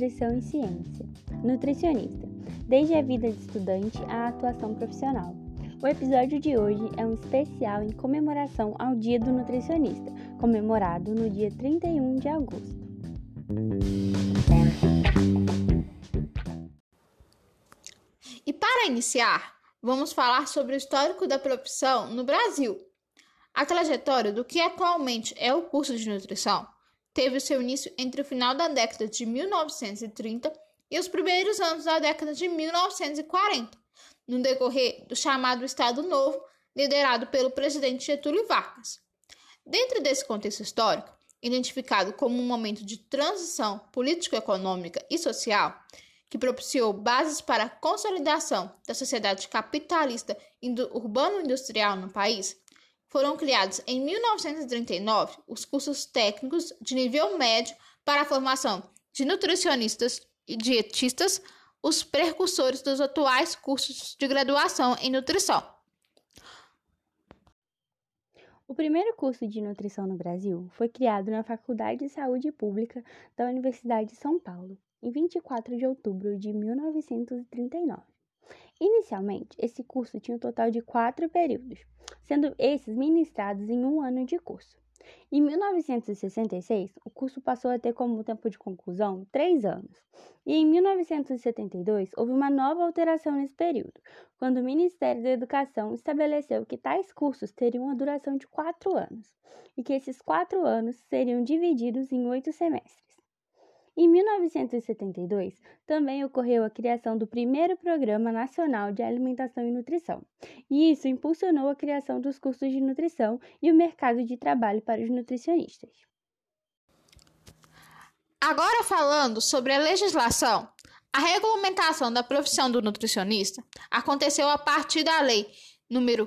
Nutrição e Ciência. Nutricionista, desde a vida de estudante à atuação profissional. O episódio de hoje é um especial em comemoração ao Dia do Nutricionista, comemorado no dia 31 de agosto. E para iniciar, vamos falar sobre o histórico da profissão no Brasil. A trajetória do que atualmente é o curso de nutrição teve seu início entre o final da década de 1930 e os primeiros anos da década de 1940, no decorrer do chamado Estado Novo, liderado pelo presidente Getúlio Vargas. Dentro desse contexto histórico, identificado como um momento de transição político-econômica e social, que propiciou bases para a consolidação da sociedade capitalista urbano-industrial no país, foram criados em 1939 os cursos técnicos de nível médio para a formação de nutricionistas e dietistas, os precursores dos atuais cursos de graduação em nutrição. O primeiro curso de nutrição no Brasil foi criado na Faculdade de Saúde Pública da Universidade de São Paulo, em 24 de outubro de 1939. Inicialmente, esse curso tinha um total de quatro períodos, sendo esses ministrados em um ano de curso. Em 1966, o curso passou a ter como tempo de conclusão três anos, e em 1972 houve uma nova alteração nesse período, quando o Ministério da Educação estabeleceu que tais cursos teriam uma duração de quatro anos, e que esses quatro anos seriam divididos em oito semestres. Em 1972, também ocorreu a criação do primeiro Programa Nacional de Alimentação e Nutrição, e isso impulsionou a criação dos cursos de nutrição e o mercado de trabalho para os nutricionistas. Agora falando sobre a legislação, a regulamentação da profissão do nutricionista aconteceu a partir da lei número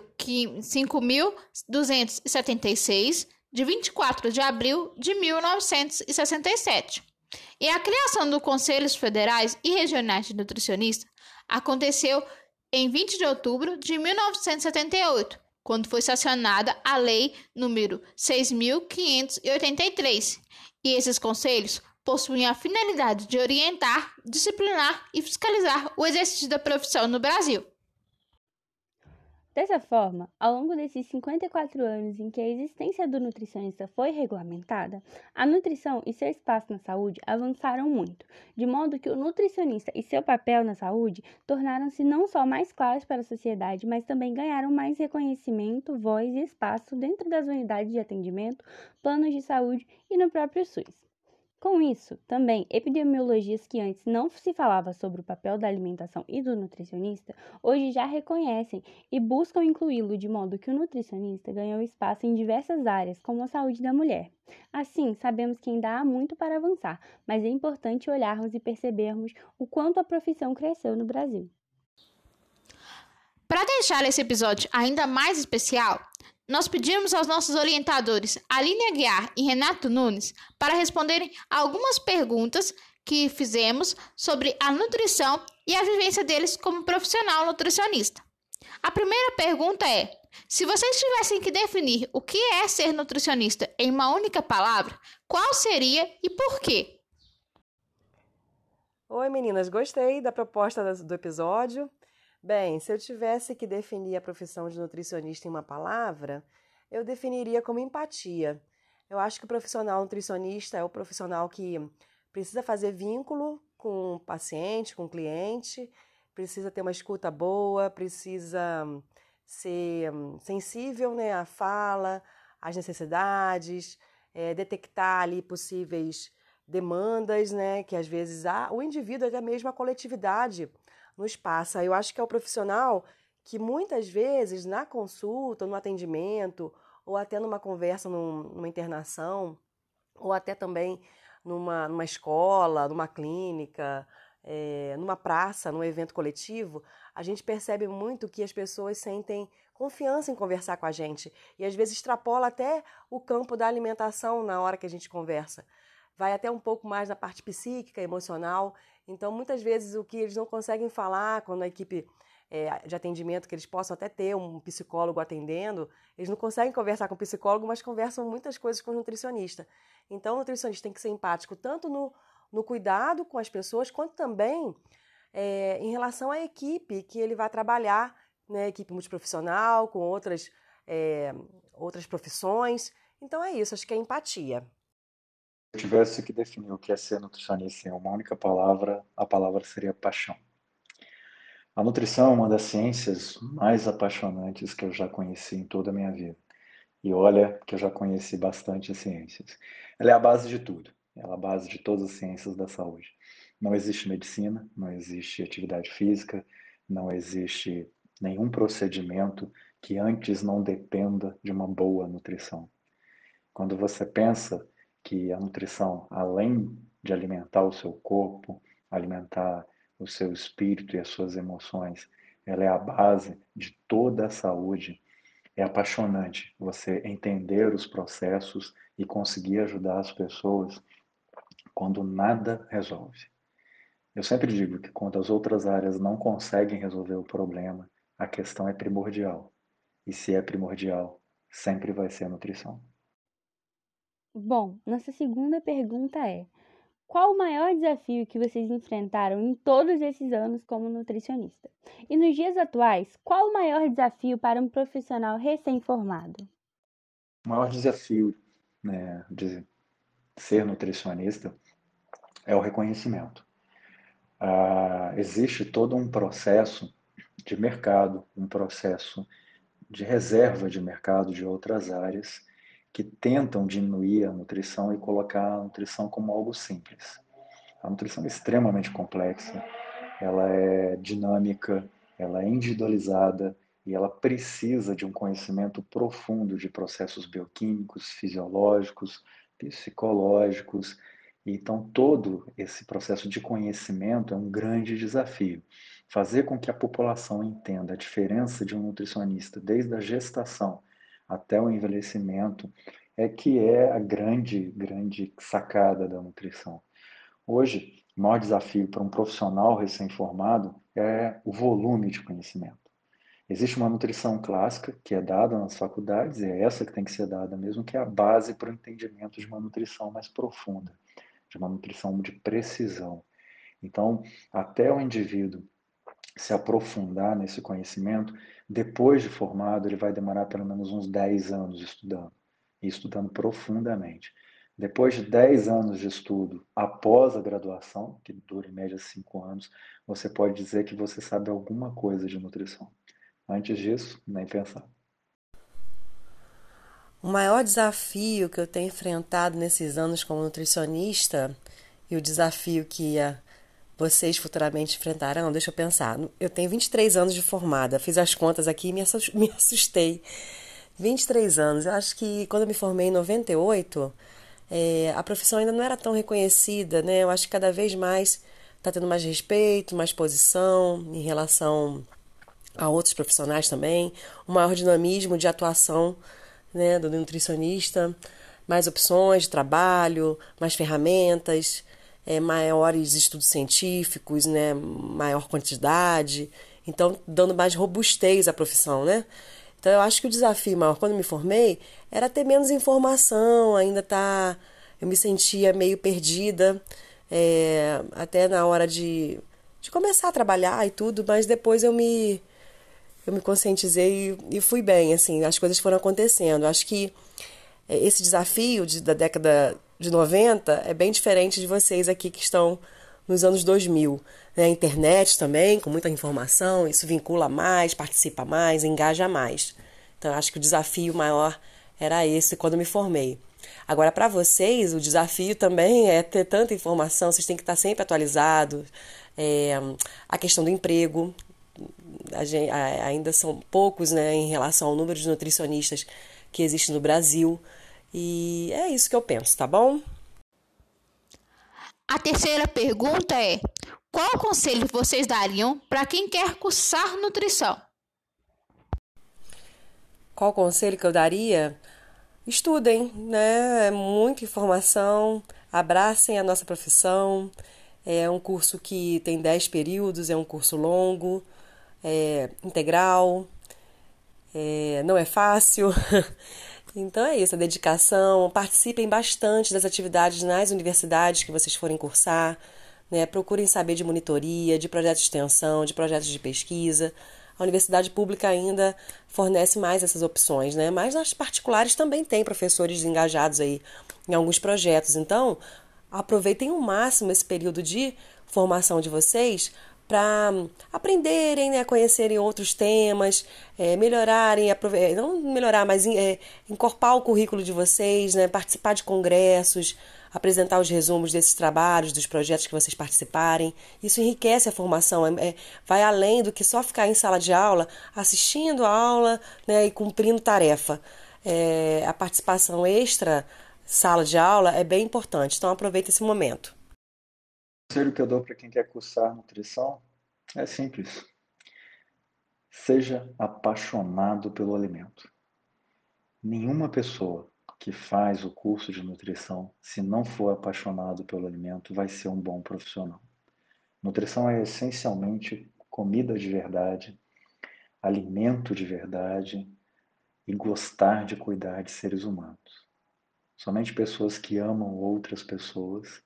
5276 de 24 de abril de 1967 e a criação dos Conselhos Federais e Regionais de Nutricionistas aconteceu em 20 de outubro de 1978, quando foi sancionada a Lei número 6.583. E esses conselhos possuem a finalidade de orientar, disciplinar e fiscalizar o exercício da profissão no Brasil. Dessa forma, ao longo desses 54 anos em que a existência do nutricionista foi regulamentada, a nutrição e seu espaço na saúde avançaram muito, de modo que o nutricionista e seu papel na saúde tornaram-se não só mais claros para a sociedade, mas também ganharam mais reconhecimento, voz e espaço dentro das unidades de atendimento, planos de saúde e no próprio SUS. Com isso, também epidemiologias que antes não se falava sobre o papel da alimentação e do nutricionista, hoje já reconhecem e buscam incluí-lo de modo que o nutricionista ganhou espaço em diversas áreas, como a saúde da mulher. Assim, sabemos que ainda há muito para avançar, mas é importante olharmos e percebermos o quanto a profissão cresceu no Brasil. Para deixar esse episódio ainda mais especial, nós pedimos aos nossos orientadores Aline Aguiar e Renato Nunes para responderem algumas perguntas que fizemos sobre a nutrição e a vivência deles como profissional nutricionista. A primeira pergunta é: se vocês tivessem que definir o que é ser nutricionista em uma única palavra, qual seria e por quê? Oi meninas, gostei da proposta do episódio. Bem, se eu tivesse que definir a profissão de nutricionista em uma palavra, eu definiria como empatia. Eu acho que o profissional nutricionista é o profissional que precisa fazer vínculo com o paciente, com o cliente, precisa ter uma escuta boa, precisa ser sensível né, à fala, às necessidades, é, detectar ali possíveis demandas, né, que às vezes há, o indivíduo, até mesmo a coletividade, nos passa. Eu acho que é o profissional que muitas vezes na consulta, no atendimento, ou até numa conversa, num, numa internação, ou até também numa, numa escola, numa clínica, é, numa praça, num evento coletivo, a gente percebe muito que as pessoas sentem confiança em conversar com a gente e às vezes extrapola até o campo da alimentação na hora que a gente conversa. Vai até um pouco mais na parte psíquica, emocional. Então, muitas vezes, o que eles não conseguem falar quando a equipe é, de atendimento, que eles possam até ter um psicólogo atendendo, eles não conseguem conversar com o psicólogo, mas conversam muitas coisas com o nutricionista. Então, o nutricionista tem que ser empático tanto no, no cuidado com as pessoas, quanto também é, em relação à equipe que ele vai trabalhar, né, equipe multiprofissional, com outras, é, outras profissões. Então é isso, acho que é empatia. Tivesse que definir o que é ser nutricionista em uma única palavra, a palavra seria paixão. A nutrição é uma das ciências mais apaixonantes que eu já conheci em toda a minha vida. E olha que eu já conheci bastante ciências. Ela é a base de tudo. Ela é a base de todas as ciências da saúde. Não existe medicina, não existe atividade física, não existe nenhum procedimento que antes não dependa de uma boa nutrição. Quando você pensa que a nutrição, além de alimentar o seu corpo, alimentar o seu espírito e as suas emoções, ela é a base de toda a saúde. É apaixonante você entender os processos e conseguir ajudar as pessoas quando nada resolve. Eu sempre digo que quando as outras áreas não conseguem resolver o problema, a questão é primordial. E se é primordial, sempre vai ser a nutrição. Bom, nossa segunda pergunta é: qual o maior desafio que vocês enfrentaram em todos esses anos como nutricionista? E nos dias atuais, qual o maior desafio para um profissional recém-formado? O maior desafio né, de ser nutricionista é o reconhecimento ah, existe todo um processo de mercado, um processo de reserva de mercado de outras áreas que tentam diminuir a nutrição e colocar a nutrição como algo simples. A nutrição é extremamente complexa, ela é dinâmica, ela é individualizada e ela precisa de um conhecimento profundo de processos bioquímicos, fisiológicos, psicológicos, então, todo esse processo de conhecimento é um grande desafio. Fazer com que a população entenda a diferença de um nutricionista desde a gestação até o envelhecimento é que é a grande, grande sacada da nutrição. Hoje, o maior desafio para um profissional recém-formado é o volume de conhecimento. Existe uma nutrição clássica que é dada nas faculdades, e é essa que tem que ser dada mesmo, que é a base para o entendimento de uma nutrição mais profunda de uma nutrição de precisão. Então, até o indivíduo se aprofundar nesse conhecimento, depois de formado, ele vai demorar pelo menos uns 10 anos estudando, e estudando profundamente. Depois de 10 anos de estudo, após a graduação, que dura em média 5 anos, você pode dizer que você sabe alguma coisa de nutrição. Antes disso, nem pensar. O maior desafio que eu tenho enfrentado nesses anos como nutricionista e o desafio que vocês futuramente enfrentarão, deixa eu pensar. Eu tenho 23 anos de formada, fiz as contas aqui e me assustei. 23 anos. Eu acho que quando eu me formei em 98, é, a profissão ainda não era tão reconhecida, né? Eu acho que cada vez mais está tendo mais respeito, mais posição em relação a outros profissionais também, um maior dinamismo de atuação né, do nutricionista, mais opções de trabalho, mais ferramentas, é, maiores estudos científicos, né, maior quantidade, então dando mais robustez à profissão, né? Então eu acho que o desafio maior quando me formei era ter menos informação, ainda tá, eu me sentia meio perdida, é, até na hora de, de começar a trabalhar e tudo, mas depois eu me eu me conscientizei e, e fui bem, assim, as coisas foram acontecendo. Acho que é, esse desafio de, da década de 90 é bem diferente de vocês aqui que estão nos anos 2000. Né? A internet também, com muita informação, isso vincula mais, participa mais, engaja mais. Então, acho que o desafio maior era esse quando me formei. Agora, para vocês, o desafio também é ter tanta informação, vocês têm que estar sempre atualizados. É, a questão do emprego, gente, ainda são poucos né, em relação ao número de nutricionistas que existe no Brasil. E é isso que eu penso, tá bom? A terceira pergunta é: qual conselho vocês dariam para quem quer cursar nutrição? Qual conselho que eu daria? Estudem, né? É muita informação, abracem a nossa profissão. É um curso que tem 10 períodos, é um curso longo é, integral, é, não é fácil. Então é isso, a dedicação, participem bastante das atividades nas universidades que vocês forem cursar, né? procurem saber de monitoria, de projetos de extensão, de projetos de pesquisa. A universidade pública ainda fornece mais essas opções, né? Mas nas particulares também tem professores engajados aí em alguns projetos. Então, aproveitem ao máximo esse período de formação de vocês para aprenderem, né, conhecerem outros temas, é, melhorarem, não melhorar, mas é, incorporar o currículo de vocês, né, participar de congressos, apresentar os resumos desses trabalhos, dos projetos que vocês participarem. Isso enriquece a formação, é, é, vai além do que só ficar em sala de aula, assistindo a aula né, e cumprindo tarefa. É, a participação extra sala de aula é bem importante, então aproveita esse momento conselho que eu dou para quem quer cursar nutrição é simples. Seja apaixonado pelo alimento. Nenhuma pessoa que faz o curso de nutrição, se não for apaixonado pelo alimento, vai ser um bom profissional. Nutrição é essencialmente comida de verdade, alimento de verdade e gostar de cuidar de seres humanos. Somente pessoas que amam outras pessoas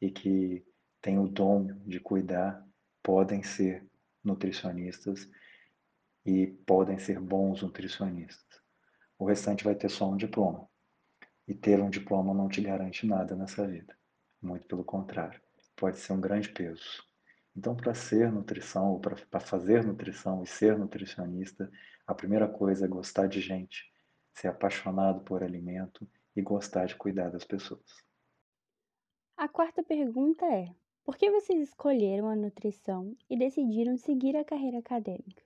e que têm o dom de cuidar podem ser nutricionistas e podem ser bons nutricionistas. O restante vai ter só um diploma. E ter um diploma não te garante nada nessa vida. Muito pelo contrário, pode ser um grande peso. Então, para ser nutrição, ou para fazer nutrição e ser nutricionista, a primeira coisa é gostar de gente, ser apaixonado por alimento e gostar de cuidar das pessoas. A quarta pergunta é: por que vocês escolheram a nutrição e decidiram seguir a carreira acadêmica?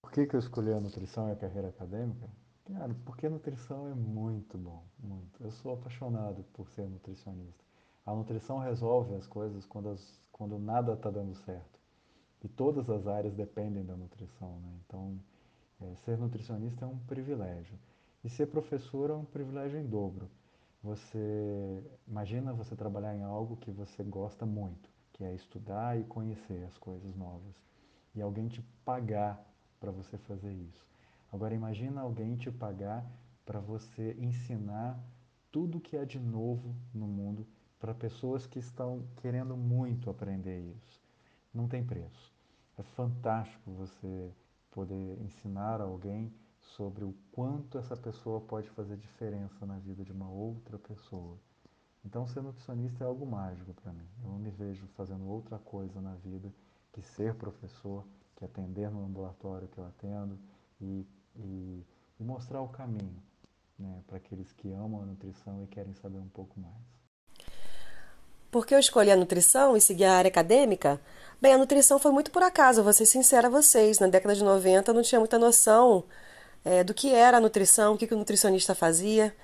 Por que, que eu escolhi a nutrição e a carreira acadêmica? Cara, porque a nutrição é muito bom, muito. Eu sou apaixonado por ser nutricionista. A nutrição resolve as coisas quando, as, quando nada está dando certo. E todas as áreas dependem da nutrição, né? Então, é, ser nutricionista é um privilégio. E ser professor é um privilégio em dobro você imagina você trabalhar em algo que você gosta muito, que é estudar e conhecer as coisas novas, e alguém te pagar para você fazer isso. Agora imagina alguém te pagar para você ensinar tudo que é de novo no mundo para pessoas que estão querendo muito aprender isso. Não tem preço. É fantástico você poder ensinar alguém sobre o quanto essa pessoa pode fazer diferença na vida de uma outra pessoa. Então, ser nutricionista é algo mágico para mim. Eu não me vejo fazendo outra coisa na vida que ser professor, que atender no ambulatório que eu atendo e, e, e mostrar o caminho né, para aqueles que amam a nutrição e querem saber um pouco mais. Por que eu escolhi a nutrição e segui a área acadêmica? Bem, a nutrição foi muito por acaso, vou ser sincera a vocês. Na década de 90 eu não tinha muita noção é, do que era a nutrição, o que, que o nutricionista fazia.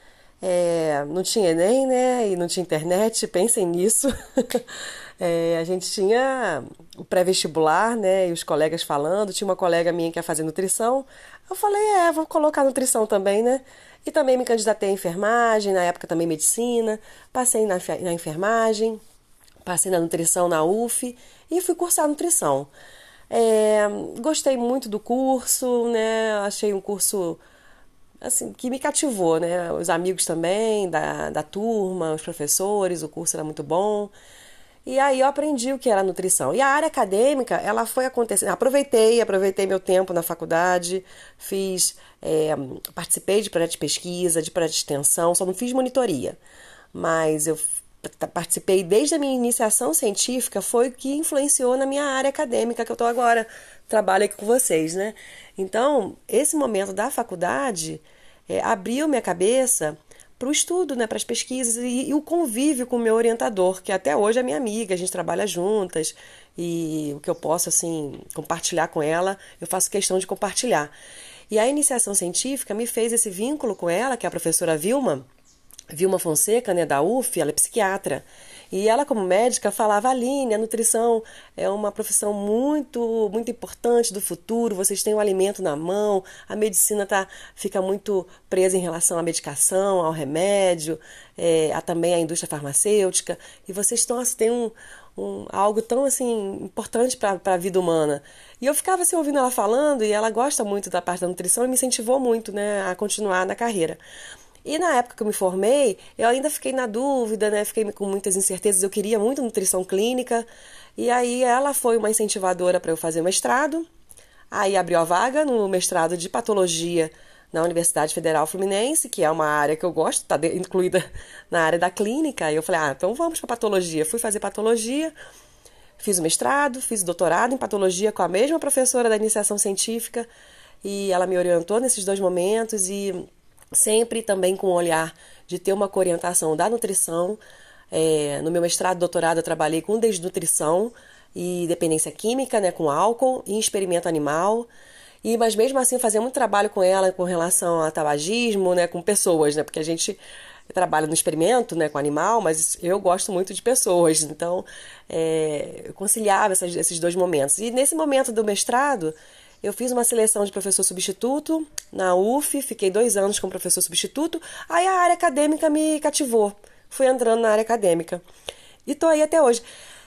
É, não tinha Enem, né? E não tinha internet, pensem nisso. é, a gente tinha o pré-vestibular, né? E os colegas falando. Tinha uma colega minha que ia fazer nutrição. Eu falei, é, vou colocar nutrição também, né? E também me candidatei à enfermagem, na época também medicina. Passei na, na enfermagem, passei na nutrição na UF e fui cursar nutrição. É, gostei muito do curso, né? Achei um curso assim que me cativou, né? Os amigos também da, da turma, os professores, o curso era muito bom. E aí eu aprendi o que era nutrição. E a área acadêmica, ela foi acontecendo. Aproveitei, aproveitei meu tempo na faculdade, fiz, é, participei de projeto de pesquisa, de projeto de extensão, só não fiz monitoria. Mas eu participei desde a minha iniciação científica foi o que influenciou na minha área acadêmica que eu estou agora trabalho aqui com vocês, né? Então esse momento da faculdade é, abriu minha cabeça para o estudo, né, para as pesquisas e, e, o convívio com o meu orientador, que até hoje é minha amiga, a gente trabalha juntas e o que eu posso assim compartilhar com ela, eu faço questão de compartilhar. E a iniciação científica me fez esse vínculo com ela, que é a professora Vilma, Vilma Fonseca, né, da UF, ela é psiquiatra. E ela, como médica, falava: Aline, a nutrição é uma profissão muito, muito importante do futuro. Vocês têm o alimento na mão, a medicina tá, fica muito presa em relação à medicação, ao remédio, é, a, também à indústria farmacêutica. E vocês estão, assim, têm um, um, algo tão assim importante para a vida humana. E eu ficava assim ouvindo ela falando e ela gosta muito da parte da nutrição e me incentivou muito, né, a continuar na carreira. E na época que eu me formei, eu ainda fiquei na dúvida, né? Fiquei com muitas incertezas. Eu queria muito nutrição clínica. E aí ela foi uma incentivadora para eu fazer mestrado. Aí abriu a vaga no mestrado de patologia na Universidade Federal Fluminense, que é uma área que eu gosto, está incluída na área da clínica. E eu falei, ah, então vamos para patologia. Fui fazer patologia, fiz o mestrado, fiz o doutorado em patologia com a mesma professora da iniciação científica e ela me orientou nesses dois momentos e sempre também com o olhar de ter uma orientação da nutrição. É, no meu mestrado e doutorado eu trabalhei com desnutrição e dependência química, né, com álcool e experimento animal. E, mas mesmo assim, fazer muito trabalho com ela com relação a tabagismo, né, com pessoas, né, porque a gente trabalha no experimento, né, com animal, mas eu gosto muito de pessoas, então é, eu conciliava essas, esses dois momentos. E nesse momento do mestrado, eu fiz uma seleção de professor substituto na UF, fiquei dois anos como professor substituto, aí a área acadêmica me cativou, fui entrando na área acadêmica. E tô aí até hoje.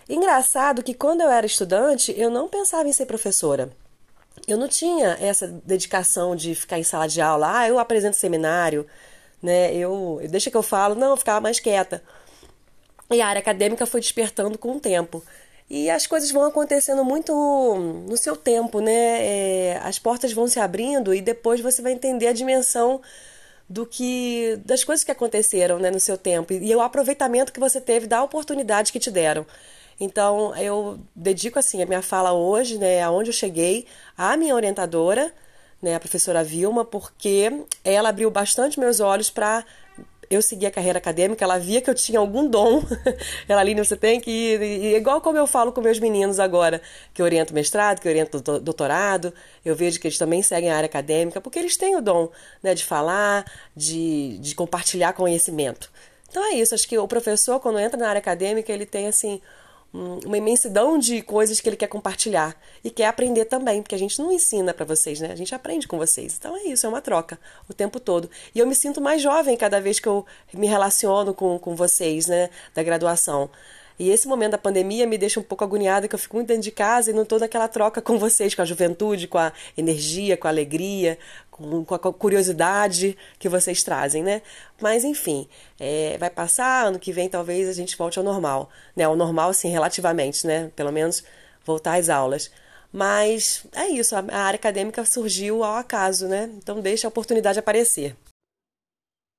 Engraçado que quando eu era estudante, eu não pensava em ser professora eu não tinha essa dedicação de ficar em sala de aula, ah, eu apresento seminário, né? Eu, deixa que eu falo, não, eu ficava mais quieta. E a área acadêmica foi despertando com o tempo. E as coisas vão acontecendo muito no seu tempo, né? É, as portas vão se abrindo e depois você vai entender a dimensão do que das coisas que aconteceram, né, no seu tempo e o aproveitamento que você teve da oportunidade que te deram. Então, eu dedico assim a minha fala hoje, né, aonde eu cheguei, à minha orientadora, né, a professora Vilma, porque ela abriu bastante meus olhos para eu seguir a carreira acadêmica, ela via que eu tinha algum dom. ela ali, você tem que ir, e, igual como eu falo com meus meninos agora, que oriento mestrado, que oriento doutorado, eu vejo que eles também seguem a área acadêmica, porque eles têm o dom né, de falar, de, de compartilhar conhecimento. Então é isso, acho que o professor, quando entra na área acadêmica, ele tem assim uma imensidão de coisas que ele quer compartilhar e quer aprender também, porque a gente não ensina para vocês, né? A gente aprende com vocês. Então é isso, é uma troca o tempo todo. E eu me sinto mais jovem cada vez que eu me relaciono com, com vocês, né, da graduação. E esse momento da pandemia me deixa um pouco agoniada, que eu fico muito dentro de casa e não estou naquela troca com vocês, com a juventude, com a energia, com a alegria, com, a curiosidade que vocês trazem, né? Mas enfim, é, vai passar, ano que vem talvez a gente volte ao normal, né? Ao normal, assim, relativamente, né? Pelo menos voltar às aulas. Mas é isso, a área acadêmica surgiu ao acaso, né? Então deixa a oportunidade aparecer.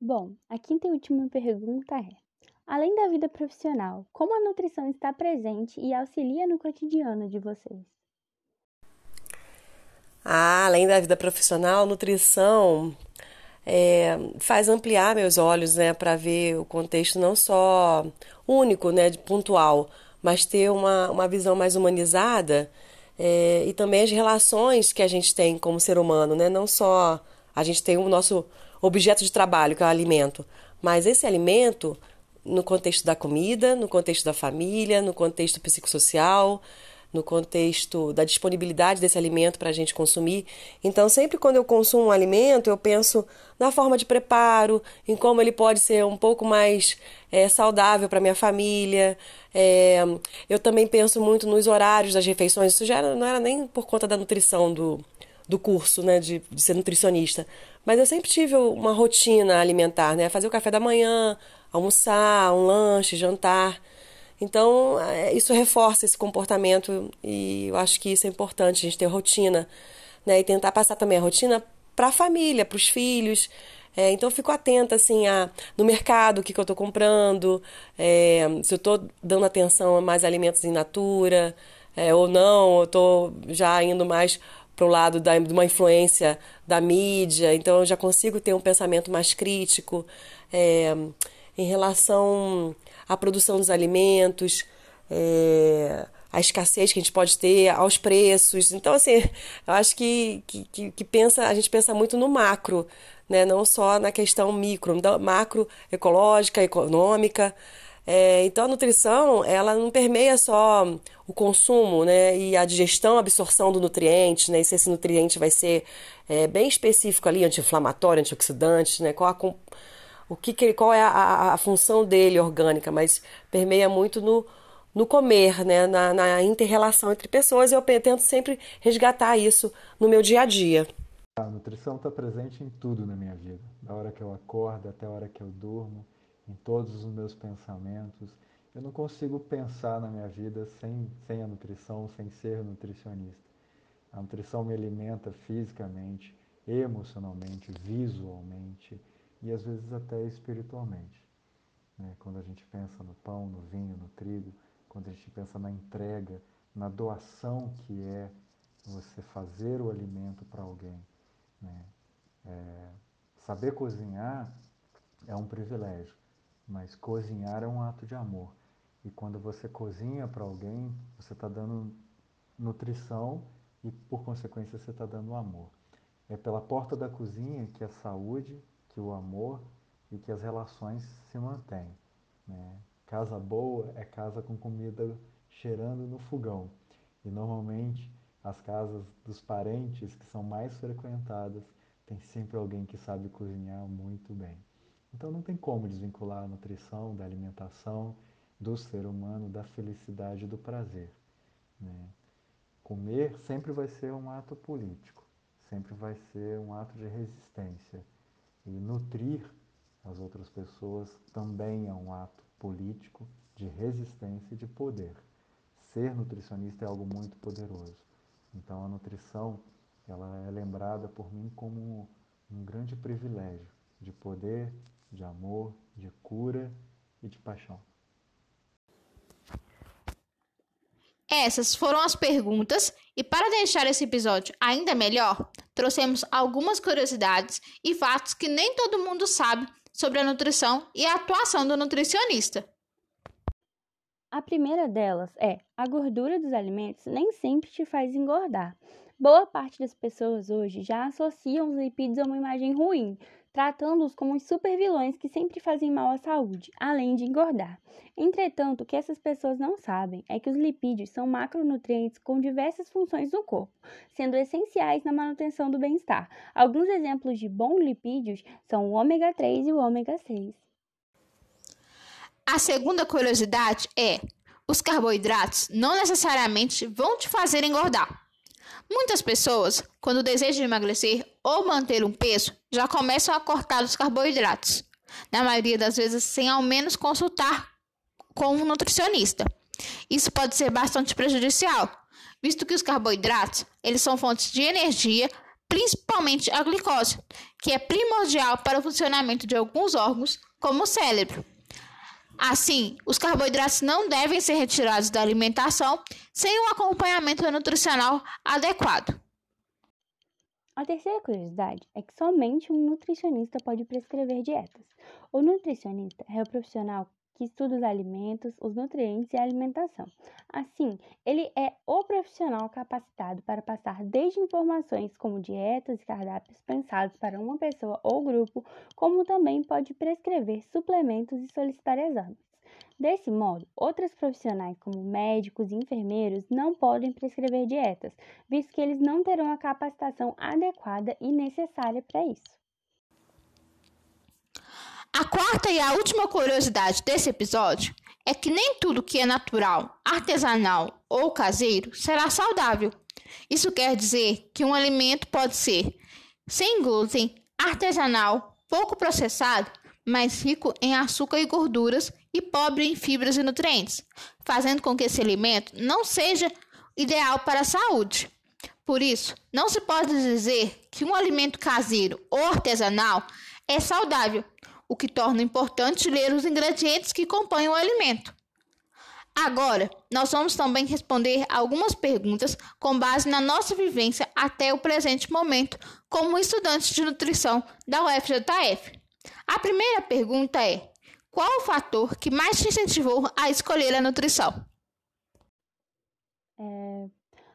Bom, a quinta e última pergunta é: Além da vida profissional, como a nutrição está presente e auxilia no cotidiano de vocês? Ah, além da vida profissional, nutrição é, faz ampliar meus olhos, né, para ver o contexto não só único, né, pontual, mas ter uma, uma visão mais humanizada é, e também as relações que a gente tem como ser humano, né, não só a gente tem o nosso objeto de trabalho, que é o alimento, mas esse alimento no contexto da comida, no contexto da família, no contexto psicossocial, no contexto da disponibilidade desse alimento para a gente consumir. Então, sempre quando eu consumo um alimento, eu penso na forma de preparo, em como ele pode ser um pouco mais é, saudável para minha família. É, eu também penso muito nos horários das refeições. Isso já não era nem por conta da nutrição do, do curso, né, de, de ser nutricionista. Mas eu sempre tive uma rotina alimentar, né? Fazer o café da manhã, almoçar, um lanche, jantar. Então, é, isso reforça esse comportamento e eu acho que isso é importante, a gente ter rotina, né? E tentar passar também a rotina para a família, para os filhos. É, então, eu fico atenta, assim, a, no mercado, o que, que eu estou comprando, é, se eu estou dando atenção a mais alimentos em natura é, ou não, eu estou já indo mais para o lado da, de uma influência da mídia, então eu já consigo ter um pensamento mais crítico é, em relação a produção dos alimentos, é, a escassez que a gente pode ter, aos preços. Então, assim, eu acho que, que, que pensa, a gente pensa muito no macro, né? não só na questão micro, macro, ecológica, econômica. É, então a nutrição ela não permeia só o consumo né, e a digestão, a absorção do nutriente, né, e se esse nutriente vai ser é, bem específico ali, anti-inflamatório, antioxidante, né, qual a, o que, que qual é a, a, função dele orgânica, mas permeia muito no, no comer, né? na, na inter-relação entre pessoas. E eu tento sempre resgatar isso no meu dia a dia. A nutrição está presente em tudo na minha vida, da hora que eu acordo até a hora que eu durmo, em todos os meus pensamentos. Eu não consigo pensar na minha vida sem, sem a nutrição, sem ser nutricionista. A nutrição me alimenta fisicamente, emocionalmente, visualmente e às vezes até espiritualmente. Né? Quando a gente pensa no pão, no vinho, no trigo, quando a gente pensa na entrega, na doação que é você fazer o alimento para alguém. Né? É, saber cozinhar é um privilégio, mas cozinhar é um ato de amor. E quando você cozinha para alguém, você está dando nutrição e, por consequência, você está dando amor. É pela porta da cozinha que a saúde, que o amor e que as relações se mantêm. Né? Casa boa é casa com comida cheirando no fogão. E normalmente as casas dos parentes que são mais frequentadas tem sempre alguém que sabe cozinhar muito bem. Então não tem como desvincular a nutrição da alimentação, do ser humano, da felicidade e do prazer. Né? Comer sempre vai ser um ato político, sempre vai ser um ato de resistência. E nutrir as outras pessoas também é um ato político de resistência e de poder. Ser nutricionista é algo muito poderoso. Então a nutrição, ela é lembrada por mim como um grande privilégio de poder, de amor, de cura e de paixão. Essas foram as perguntas, e para deixar esse episódio ainda melhor, trouxemos algumas curiosidades e fatos que nem todo mundo sabe sobre a nutrição e a atuação do nutricionista. A primeira delas é: a gordura dos alimentos nem sempre te faz engordar. Boa parte das pessoas hoje já associam os lipídios a uma imagem ruim, tratando-os como os supervilões que sempre fazem mal à saúde, além de engordar. Entretanto, o que essas pessoas não sabem é que os lipídios são macronutrientes com diversas funções no corpo, sendo essenciais na manutenção do bem-estar. Alguns exemplos de bons lipídios são o ômega 3 e o ômega 6. A segunda curiosidade é: os carboidratos não necessariamente vão te fazer engordar. Muitas pessoas, quando desejam emagrecer ou manter um peso, já começam a cortar os carboidratos, na maioria das vezes sem ao menos consultar com um nutricionista. Isso pode ser bastante prejudicial, visto que os carboidratos, eles são fontes de energia, principalmente a glicose, que é primordial para o funcionamento de alguns órgãos, como o cérebro. Assim, os carboidratos não devem ser retirados da alimentação sem um acompanhamento nutricional adequado. A terceira curiosidade é que somente um nutricionista pode prescrever dietas. O nutricionista é o profissional que estuda os alimentos, os nutrientes e a alimentação. Assim, ele é o profissional capacitado para passar desde informações como dietas e cardápios pensados para uma pessoa ou grupo, como também pode prescrever suplementos e solicitar exames. Desse modo, outros profissionais, como médicos e enfermeiros, não podem prescrever dietas, visto que eles não terão a capacitação adequada e necessária para isso. A quarta e a última curiosidade desse episódio é que nem tudo que é natural, artesanal ou caseiro será saudável. Isso quer dizer que um alimento pode ser sem glúten, artesanal, pouco processado, mas rico em açúcar e gorduras e pobre em fibras e nutrientes, fazendo com que esse alimento não seja ideal para a saúde. Por isso, não se pode dizer que um alimento caseiro ou artesanal é saudável, o que torna importante ler os ingredientes que compõem o alimento. Agora, nós vamos também responder algumas perguntas com base na nossa vivência até o presente momento como estudante de nutrição da UFJF. A primeira pergunta é: qual o fator que mais te incentivou a escolher a nutrição? É,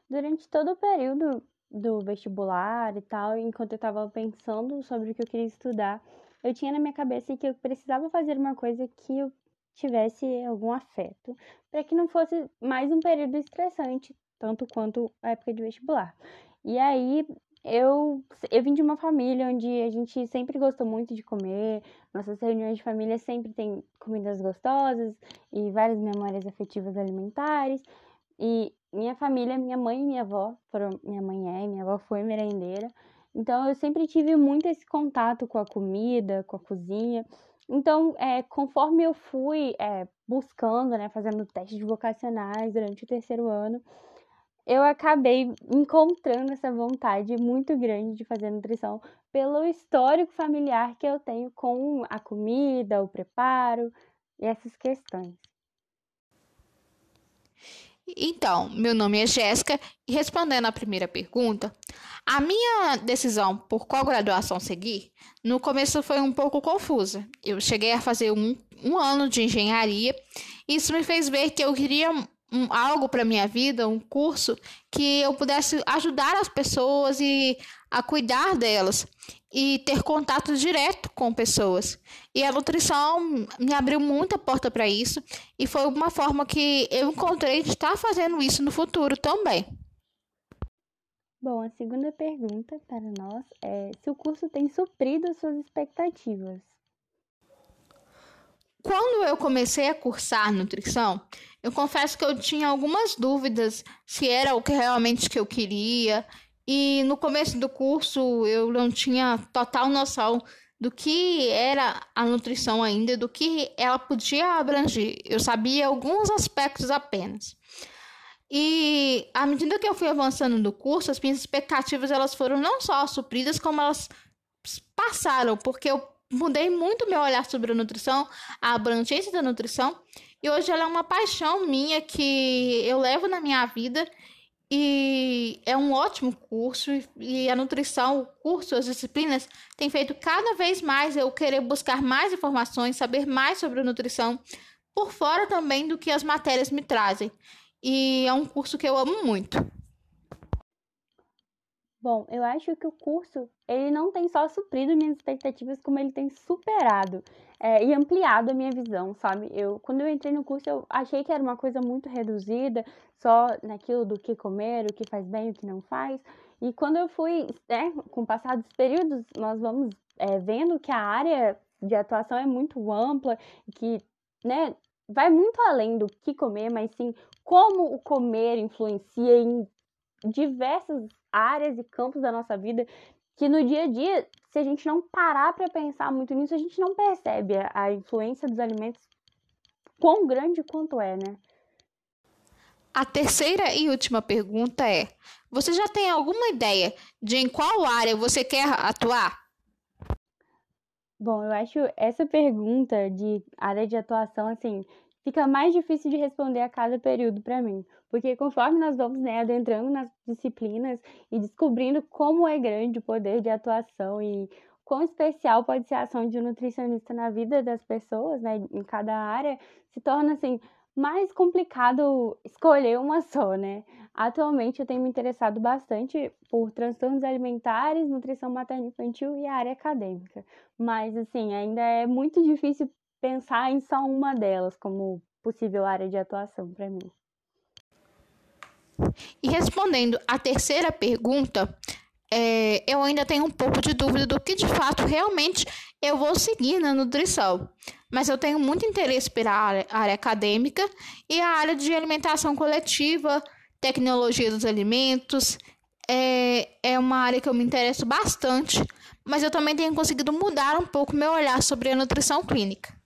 durante todo o período do vestibular e tal, enquanto eu estava pensando sobre o que eu queria estudar, eu tinha na minha cabeça que eu precisava fazer uma coisa que eu tivesse algum afeto, para que não fosse mais um período estressante, tanto quanto a época de vestibular. E aí eu, eu vim de uma família onde a gente sempre gostou muito de comer, nossas reuniões de família sempre tem comidas gostosas e várias memórias afetivas alimentares. E minha família, minha mãe e minha avó, foram, minha mãe é, minha avó foi merendeira. Então eu sempre tive muito esse contato com a comida, com a cozinha. Então, é, conforme eu fui é, buscando, né, fazendo testes vocacionais durante o terceiro ano, eu acabei encontrando essa vontade muito grande de fazer nutrição pelo histórico familiar que eu tenho com a comida, o preparo e essas questões. Então, meu nome é Jéssica e respondendo à primeira pergunta, a minha decisão por qual graduação seguir, no começo foi um pouco confusa. Eu cheguei a fazer um, um ano de engenharia e isso me fez ver que eu queria um, algo para minha vida, um curso que eu pudesse ajudar as pessoas e a cuidar delas e ter contato direto com pessoas. E a nutrição me abriu muita porta para isso e foi uma forma que eu encontrei de estar fazendo isso no futuro também. Bom, a segunda pergunta para nós é se o curso tem suprido as suas expectativas. Quando eu comecei a cursar nutrição, eu confesso que eu tinha algumas dúvidas se era o que realmente que eu queria. E no começo do curso eu não tinha total noção do que era a nutrição ainda, do que ela podia abranger. Eu sabia alguns aspectos apenas. E à medida que eu fui avançando no curso, as minhas expectativas elas foram não só supridas, como elas passaram, porque eu mudei muito meu olhar sobre a nutrição, a abrangência da nutrição, e hoje ela é uma paixão minha que eu levo na minha vida e é um ótimo curso e a nutrição, o curso, as disciplinas tem feito cada vez mais eu querer buscar mais informações, saber mais sobre nutrição, por fora também do que as matérias me trazem. E é um curso que eu amo muito. Bom, eu acho que o curso ele não tem só suprido minhas expectativas, como ele tem superado é, e ampliado a minha visão, sabe? Eu, quando eu entrei no curso, eu achei que era uma coisa muito reduzida, só naquilo do que comer, o que faz bem, o que não faz. E quando eu fui, né, com passados períodos, nós vamos é, vendo que a área de atuação é muito ampla, que, né, vai muito além do que comer, mas sim como o comer influencia em diversas áreas e campos da nossa vida que no dia a dia, se a gente não parar para pensar muito nisso, a gente não percebe a influência dos alimentos quão grande quanto é, né? A terceira e última pergunta é: você já tem alguma ideia de em qual área você quer atuar? Bom, eu acho essa pergunta de área de atuação assim fica mais difícil de responder a cada período para mim, porque conforme nós vamos né, adentrando nas disciplinas e descobrindo como é grande o poder de atuação e quão especial pode ser a ação de um nutricionista na vida das pessoas, né, em cada área, se torna assim mais complicado escolher uma só, né? Atualmente eu tenho me interessado bastante por transtornos alimentares, nutrição materno-infantil e a área acadêmica, mas assim, ainda é muito difícil pensar em só uma delas como possível área de atuação para mim. E respondendo à terceira pergunta, é, eu ainda tenho um pouco de dúvida do que de fato realmente eu vou seguir na nutrição. Mas eu tenho muito interesse pela área, área acadêmica e a área de alimentação coletiva, tecnologia dos alimentos. É, é uma área que eu me interesso bastante, mas eu também tenho conseguido mudar um pouco meu olhar sobre a nutrição clínica.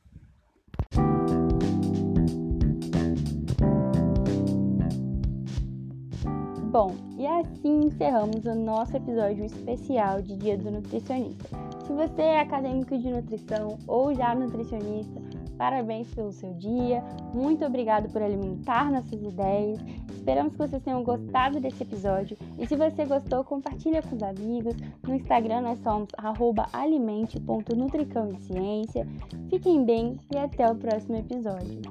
Bom, e assim encerramos o nosso episódio especial de Dia do Nutricionista. Se você é acadêmico de nutrição ou já nutricionista, parabéns pelo seu dia, muito obrigado por alimentar nossas ideias. Esperamos que vocês tenham gostado desse episódio e se você gostou, compartilha com os amigos. No Instagram nós somos alimente.nutricão. Fiquem bem e até o próximo episódio.